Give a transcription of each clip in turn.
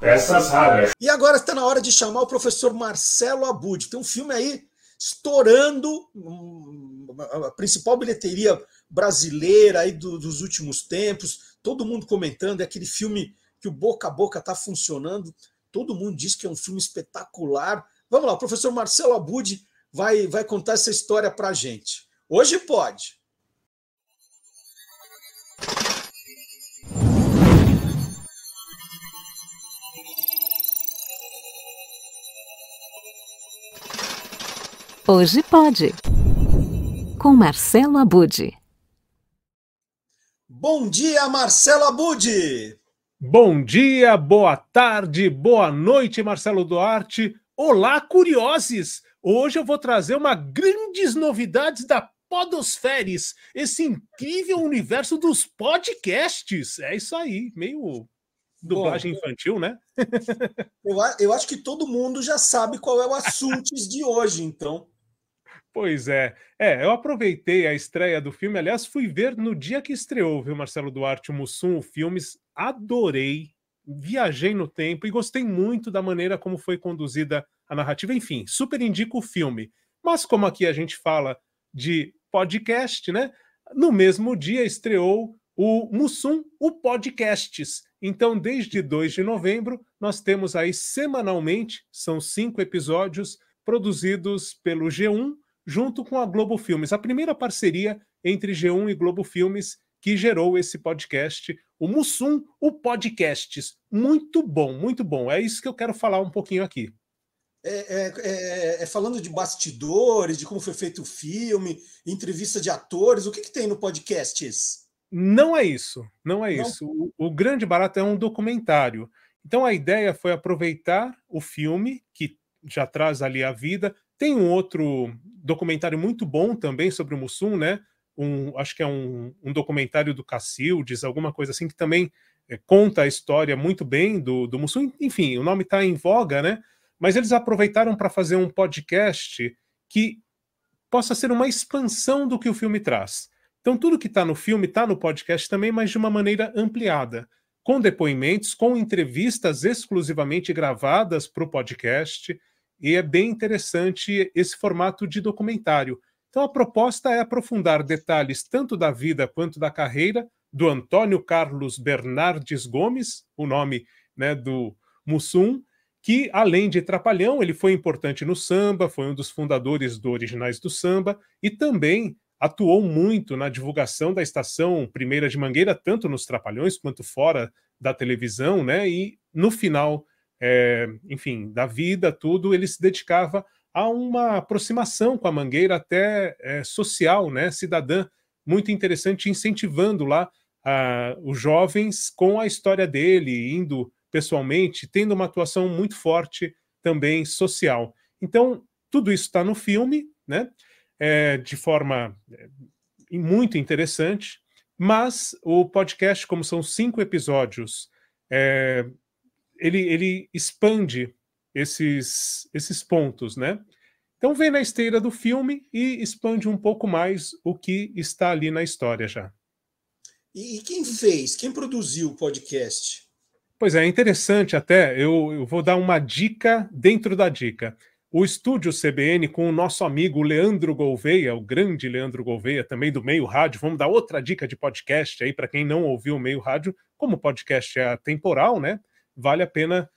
Peças raras. E agora está na hora de chamar o professor Marcelo Abud. Tem um filme aí estourando hum, a principal bilheteria brasileira aí dos últimos tempos. Todo mundo comentando, é aquele filme que o boca a boca está funcionando. Todo mundo diz que é um filme espetacular. Vamos lá, o professor Marcelo Abud vai, vai contar essa história para gente. Hoje pode. Hoje pode. Com Marcelo Abude. Bom dia, Marcelo Abude. Bom dia, boa tarde, boa noite, Marcelo Duarte. Olá, curiosos! Hoje eu vou trazer uma grandes novidades da Podosferes, esse incrível universo dos podcasts. É isso aí, meio dublagem Bom, infantil, né? eu, eu acho que todo mundo já sabe qual é o assunto de hoje, então. Pois é. É, eu aproveitei a estreia do filme. Aliás, fui ver no dia que estreou, viu, Marcelo Duarte, o Mussum, o Filmes. Adorei. Viajei no tempo e gostei muito da maneira como foi conduzida a narrativa. Enfim, super indico o filme. Mas como aqui a gente fala de podcast, né? No mesmo dia estreou o Mussum, o Podcasts. Então, desde 2 de novembro, nós temos aí semanalmente, são cinco episódios produzidos pelo G1 junto com a Globo Filmes, a primeira parceria entre G1 e Globo Filmes que gerou esse podcast, o Mussum, o Podcasts. Muito bom, muito bom. É isso que eu quero falar um pouquinho aqui. É, é, é, é falando de bastidores, de como foi feito o filme, entrevista de atores, o que, que tem no Podcasts? Não é isso, não é não? isso. O, o grande barato é um documentário. Então a ideia foi aproveitar o filme, que já traz ali a vida, tem um outro documentário muito bom também sobre o Mussum, né? Um, acho que é um, um documentário do Cacildes, alguma coisa assim, que também é, conta a história muito bem do, do Mussum. Enfim, o nome está em voga, né? Mas eles aproveitaram para fazer um podcast que possa ser uma expansão do que o filme traz. Então, tudo que está no filme está no podcast também, mas de uma maneira ampliada, com depoimentos, com entrevistas exclusivamente gravadas para o podcast e é bem interessante esse formato de documentário. Então, a proposta é aprofundar detalhes tanto da vida quanto da carreira do Antônio Carlos Bernardes Gomes, o nome né, do Mussum, que, além de trapalhão, ele foi importante no samba, foi um dos fundadores do Originais do Samba e também atuou muito na divulgação da estação Primeira de Mangueira, tanto nos Trapalhões quanto fora da televisão, né? E no final é, enfim, da vida, tudo, ele se dedicava a uma aproximação com a Mangueira até é, social, né, cidadã, muito interessante, incentivando lá os jovens com a história dele, indo pessoalmente, tendo uma atuação muito forte também social. Então, tudo isso está no filme, né, é, de forma é, muito interessante, mas o podcast, como são cinco episódios, é, ele, ele expande esses, esses pontos, né? Então vem na esteira do filme e expande um pouco mais o que está ali na história já. E, quem fez? Quem produziu o podcast? Pois é, é interessante até. Eu, eu vou dar uma dica dentro da dica. O estúdio CBN com o nosso amigo Leandro Gouveia, o grande Leandro Gouveia, também do Meio Rádio. Vamos dar outra dica de podcast aí para quem não ouviu o Meio Rádio. Como o podcast é atemporal, né? Vale a pena,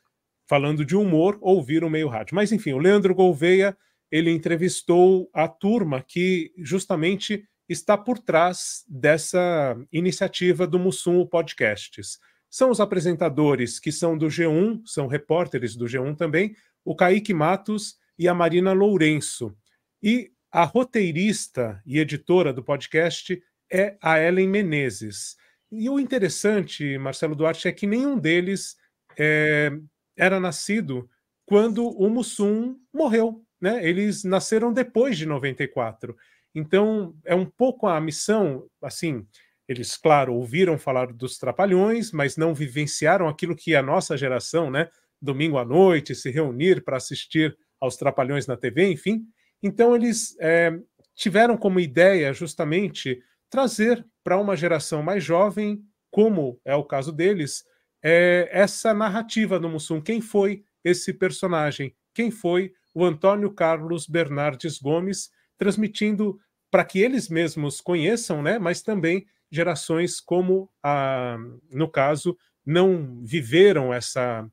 falando de humor, ouvir o meio rádio. Mas enfim, o Leandro Gouveia ele entrevistou a turma que justamente está por trás dessa iniciativa do Mussum Podcasts. São os apresentadores que são do G1, são repórteres do G1 também, o Kaique Matos e a Marina Lourenço. E a roteirista e editora do podcast é a Ellen Menezes. E o interessante, Marcelo Duarte, é que nenhum deles é, era nascido quando o Mussum morreu. Né? Eles nasceram depois de 94. Então, é um pouco a missão, assim, eles, claro, ouviram falar dos Trapalhões, mas não vivenciaram aquilo que a nossa geração, né, domingo à noite, se reunir para assistir aos Trapalhões na TV, enfim. Então, eles é, tiveram como ideia justamente trazer para uma geração mais jovem, como é o caso deles, é, essa narrativa do Mussum. Quem foi esse personagem? Quem foi o Antônio Carlos Bernardes Gomes, transmitindo para que eles mesmos conheçam, né, mas também gerações como, a, no caso, não viveram essa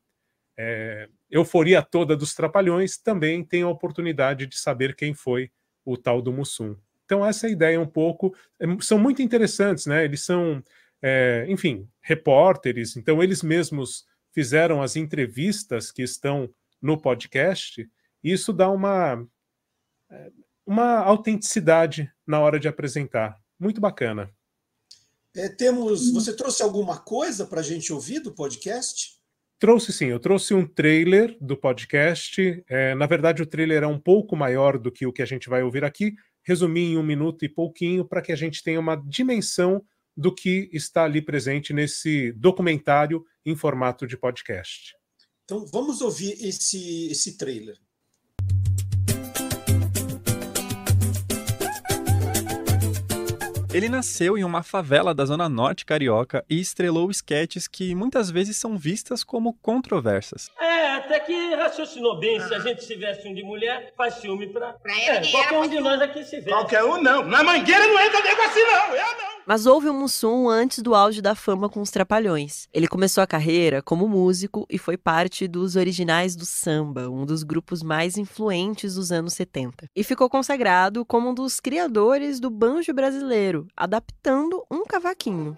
é, euforia toda dos trapalhões, também têm a oportunidade de saber quem foi o tal do Mussum. Então, essa é ideia um pouco. É, são muito interessantes, né? Eles são, é, enfim, repórteres, então eles mesmos fizeram as entrevistas que estão no podcast, e isso dá uma, é, uma autenticidade na hora de apresentar. Muito bacana. É, temos. Você trouxe alguma coisa para a gente ouvir do podcast? Trouxe sim, eu trouxe um trailer do podcast. É, na verdade, o trailer é um pouco maior do que o que a gente vai ouvir aqui. Resumi em um minuto e pouquinho para que a gente tenha uma dimensão do que está ali presente nesse documentário em formato de podcast. Então vamos ouvir esse, esse trailer. Ele nasceu em uma favela da zona norte carioca e estrelou esquetes que muitas vezes são vistas como controversas. É, até que raciocinou bem. Se a gente se veste um de mulher, faz ciúme pra. pra é, qualquer um de nós aqui se veste. Qualquer um não. Na mangueira não entra nego assim, não. Eu não. Mas houve um Mussum antes do auge da fama com os Trapalhões. Ele começou a carreira como músico e foi parte dos originais do samba, um dos grupos mais influentes dos anos 70. E ficou consagrado como um dos criadores do banjo brasileiro, adaptando um cavaquinho.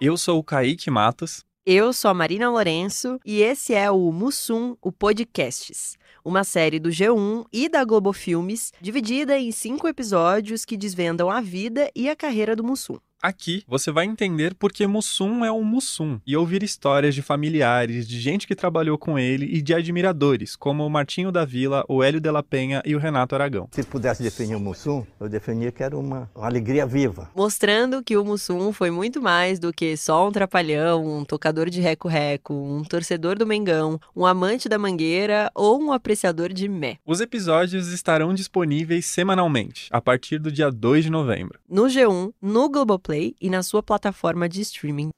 Eu sou o Kaique Matos. Eu sou a Marina Lourenço e esse é o Mussum, o Podcasts uma série do G1 e da Globo Filmes, dividida em cinco episódios que desvendam a vida e a carreira do Mussum. Aqui você vai entender porque Mussum é um Mussum e ouvir histórias de familiares, de gente que trabalhou com ele e de admiradores, como o Martinho da Vila, o Hélio de la Penha e o Renato Aragão. Se pudesse definir o Mussum, eu definia que era uma, uma alegria viva. Mostrando que o Mussum foi muito mais do que só um trapalhão, um tocador de reco-reco, um torcedor do Mengão, um amante da mangueira ou um apreciador de mé. Os episódios estarão disponíveis semanalmente, a partir do dia 2 de novembro. No G1, no Globoplay Play e na sua plataforma de streaming.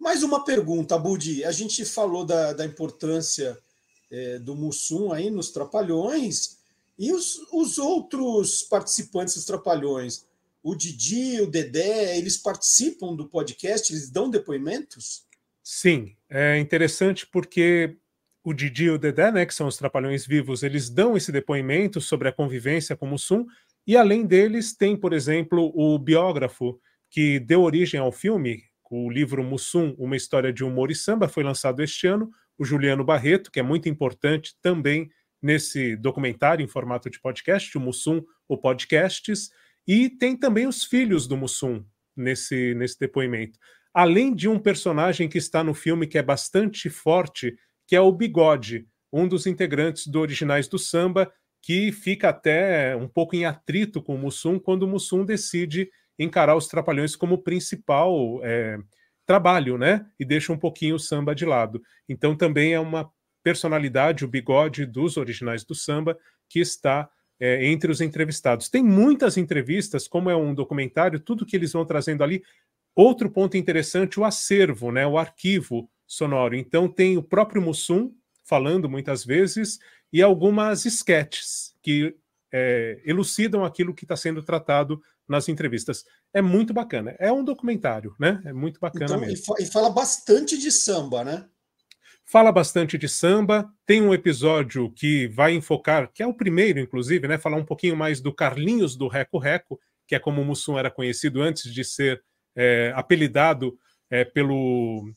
Mais uma pergunta, Budi. A gente falou da, da importância é, do Mussum aí nos Trapalhões e os, os outros participantes dos Trapalhões. O Didi, o Dedé, eles participam do podcast? Eles dão depoimentos? Sim, é interessante porque o Didi e o Dedé, né, que são os Trapalhões vivos, eles dão esse depoimento sobre a convivência com o Mussum, e além deles tem, por exemplo, o biógrafo que deu origem ao filme, o livro Mussum, Uma História de Humor e Samba, foi lançado este ano, o Juliano Barreto, que é muito importante também nesse documentário em formato de podcast, o Mussum, o Podcasts, e tem também os filhos do Mussum nesse, nesse depoimento. Além de um personagem que está no filme que é bastante forte, que é o Bigode, um dos integrantes do Originais do Samba, que fica até um pouco em atrito com o Mussum quando o Mussum decide encarar os Trapalhões como principal é, trabalho, né? E deixa um pouquinho o samba de lado. Então também é uma personalidade, o bigode dos originais do samba, que está é, entre os entrevistados. Tem muitas entrevistas, como é um documentário, tudo que eles vão trazendo ali. Outro ponto interessante, o acervo, né? O arquivo sonoro. Então tem o próprio Mussum falando muitas vezes e algumas sketches que é, elucidam aquilo que está sendo tratado nas entrevistas. É muito bacana. É um documentário, né? É muito bacana então, mesmo. E fala bastante de samba, né? Fala bastante de samba. Tem um episódio que vai enfocar, que é o primeiro, inclusive, né? Falar um pouquinho mais do Carlinhos do Reco Reco, que é como o Mussum era conhecido antes de ser é, apelidado é, pelo.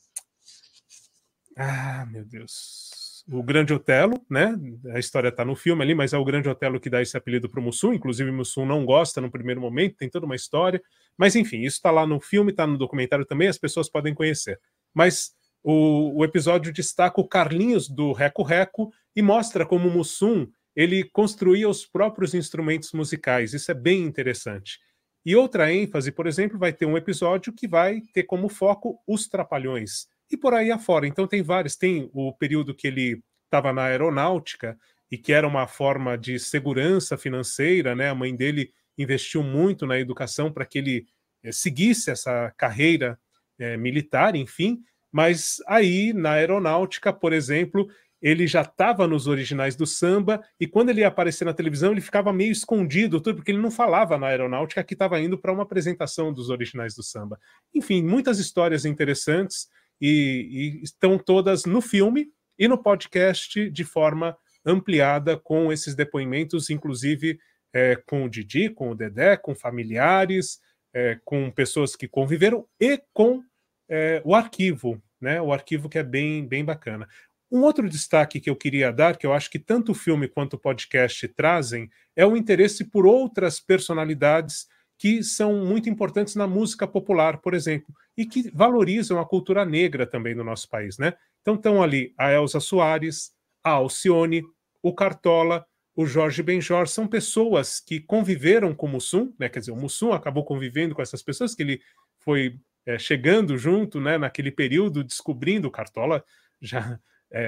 Ah, meu Deus o Grande Otelo, né? A história está no filme ali, mas é o Grande Otelo que dá esse apelido para o Mussum. Inclusive, Mussum não gosta no primeiro momento, tem toda uma história. Mas, enfim, isso está lá no filme, está no documentário também, as pessoas podem conhecer. Mas o, o episódio destaca o Carlinhos do Reco Reco e mostra como o Mussum ele construía os próprios instrumentos musicais. Isso é bem interessante. E outra ênfase, por exemplo, vai ter um episódio que vai ter como foco os trapalhões e por aí afora. Então tem vários, tem o período que ele estava na aeronáutica e que era uma forma de segurança financeira, né? A mãe dele investiu muito na educação para que ele eh, seguisse essa carreira é, militar, enfim, mas aí na aeronáutica, por exemplo, ele já estava nos originais do samba e quando ele ia aparecer na televisão ele ficava meio escondido, tudo porque ele não falava na aeronáutica que estava indo para uma apresentação dos originais do samba. Enfim, muitas histórias interessantes e, e, estão todas no filme e no podcast de forma ampliada com esses depoimentos, inclusive é, com o Didi, com o Dedé, com familiares, é, com pessoas que conviveram e com é, o arquivo, né? O arquivo que é bem, bem bacana. Um outro destaque que eu queria dar, que eu acho que tanto o filme quanto o podcast trazem, é o interesse por outras personalidades que são muito importantes na música popular, por exemplo, e que valorizam a cultura negra também no nosso país, né? Então estão ali a Elza Soares, a Alcione, o Cartola, o Jorge Benjor, são pessoas que conviveram com o Mussum, né? Quer dizer, o Mussum acabou convivendo com essas pessoas que ele foi é, chegando junto, né? Naquele período, descobrindo o Cartola já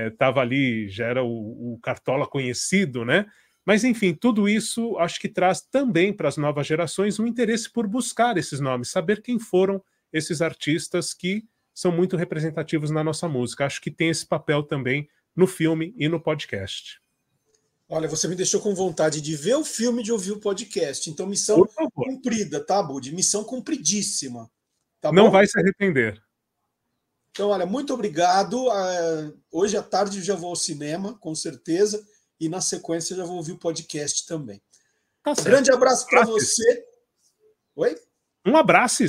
estava é, ali, já era o, o, Cartola conhecido, né? Mas, enfim, tudo isso acho que traz também para as novas gerações um interesse por buscar esses nomes, saber quem foram esses artistas que são muito representativos na nossa música. Acho que tem esse papel também no filme e no podcast. Olha, você me deixou com vontade de ver o filme e de ouvir o podcast. Então, missão cumprida, tá, Bud? Missão cumpridíssima. Tá Não vai se arrepender. Então, olha, muito obrigado. Ah, hoje à tarde já vou ao cinema, com certeza, e na sequência já vou ouvir o podcast também. Tá um grande abraço para você. Oi? Um abraço.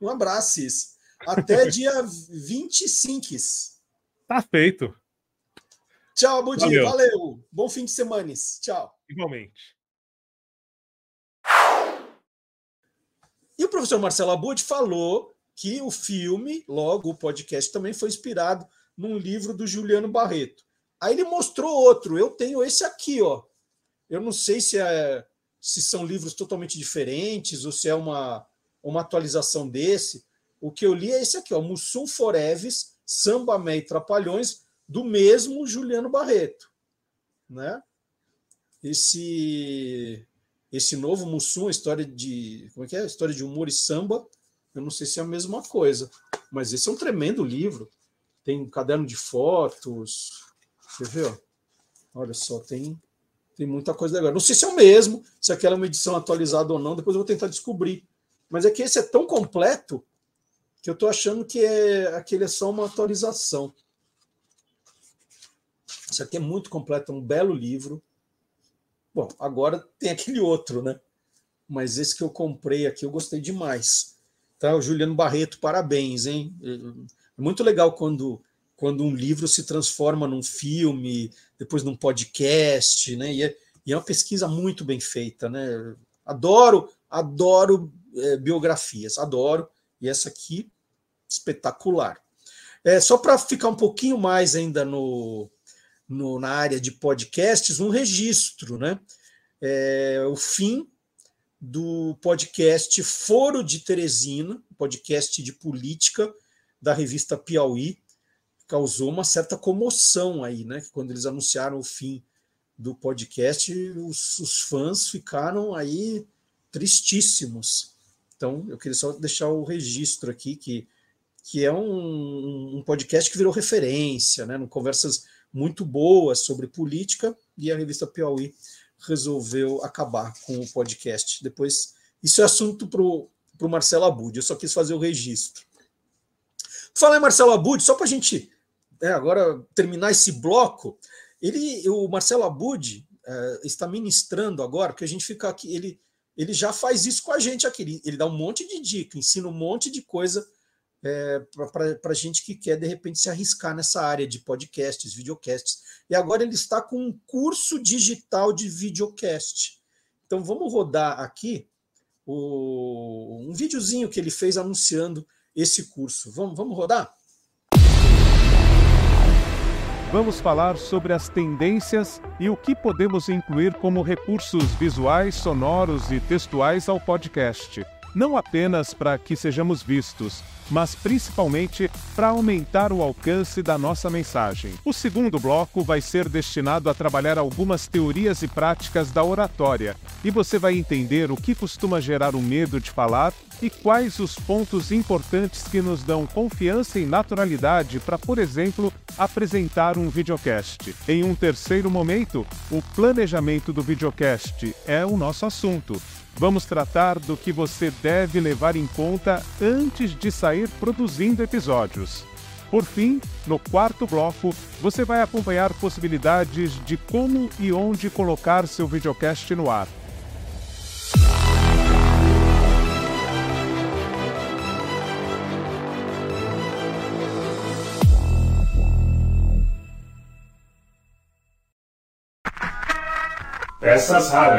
Um abraço. Até dia 25. Tá feito. Tchau, Budi. Valeu. Valeu. Bom fim de semana. Tchau. Igualmente. E o professor Marcelo Abud falou que o filme, logo o podcast também foi inspirado num livro do Juliano Barreto. Aí ele mostrou outro. Eu tenho esse aqui, ó. Eu não sei se é se são livros totalmente diferentes ou se é uma, uma atualização desse. O que eu li é esse aqui, ó, Mussum Foreves, Samba Mé e Trapalhões, do mesmo Juliano Barreto, né? Esse esse novo Mussum, história de como é que é? História de humor e samba, eu não sei se é a mesma coisa, mas esse é um tremendo livro. Tem um caderno de fotos. Você ó? Olha só, tem, tem muita coisa legal. Não sei se é o mesmo, se aquela é uma edição atualizada ou não, depois eu vou tentar descobrir. Mas é que esse é tão completo que eu estou achando que é, aquele é só uma atualização. Isso aqui é muito completo, é um belo livro. Bom, agora tem aquele outro, né? Mas esse que eu comprei aqui eu gostei demais. Tá? O Juliano Barreto, parabéns, hein? É muito legal quando, quando um livro se transforma num filme, depois num podcast, né? E é, e é uma pesquisa muito bem feita, né? Adoro, adoro é, biografias, adoro. E essa aqui, espetacular. É, só para ficar um pouquinho mais ainda no, no, na área de podcasts, um registro, né? É, o fim do podcast Foro de Teresina, podcast de política da revista Piauí, causou uma certa comoção aí, né? Quando eles anunciaram o fim do podcast, os, os fãs ficaram aí tristíssimos. Então, eu queria só deixar o registro aqui que, que é um, um podcast que virou referência, né? Conversas muito boas sobre política e a revista Piauí resolveu acabar com o podcast. Depois, isso é assunto para o Marcelo Abud, eu só quis fazer o registro. Falar em Marcelo Abud, só para a gente é, agora terminar esse bloco, ele, o Marcelo Abud é, está ministrando agora, porque a gente fica aqui, ele, ele já faz isso com a gente aqui, ele, ele dá um monte de dica, ensina um monte de coisa é, para gente que quer, de repente, se arriscar nessa área de podcasts, videocasts. E agora ele está com um curso digital de videocast. Então vamos rodar aqui o, um videozinho que ele fez anunciando esse curso. Vamos, vamos rodar? Vamos falar sobre as tendências e o que podemos incluir como recursos visuais, sonoros e textuais ao podcast. Não apenas para que sejamos vistos, mas principalmente para aumentar o alcance da nossa mensagem. O segundo bloco vai ser destinado a trabalhar algumas teorias e práticas da oratória, e você vai entender o que costuma gerar o medo de falar e quais os pontos importantes que nos dão confiança e naturalidade para, por exemplo, apresentar um videocast. Em um terceiro momento, o planejamento do videocast é o nosso assunto. Vamos tratar do que você deve levar em conta antes de sair produzindo episódios. Por fim, no quarto bloco, você vai acompanhar possibilidades de como e onde colocar seu videocast no ar. Peças raras.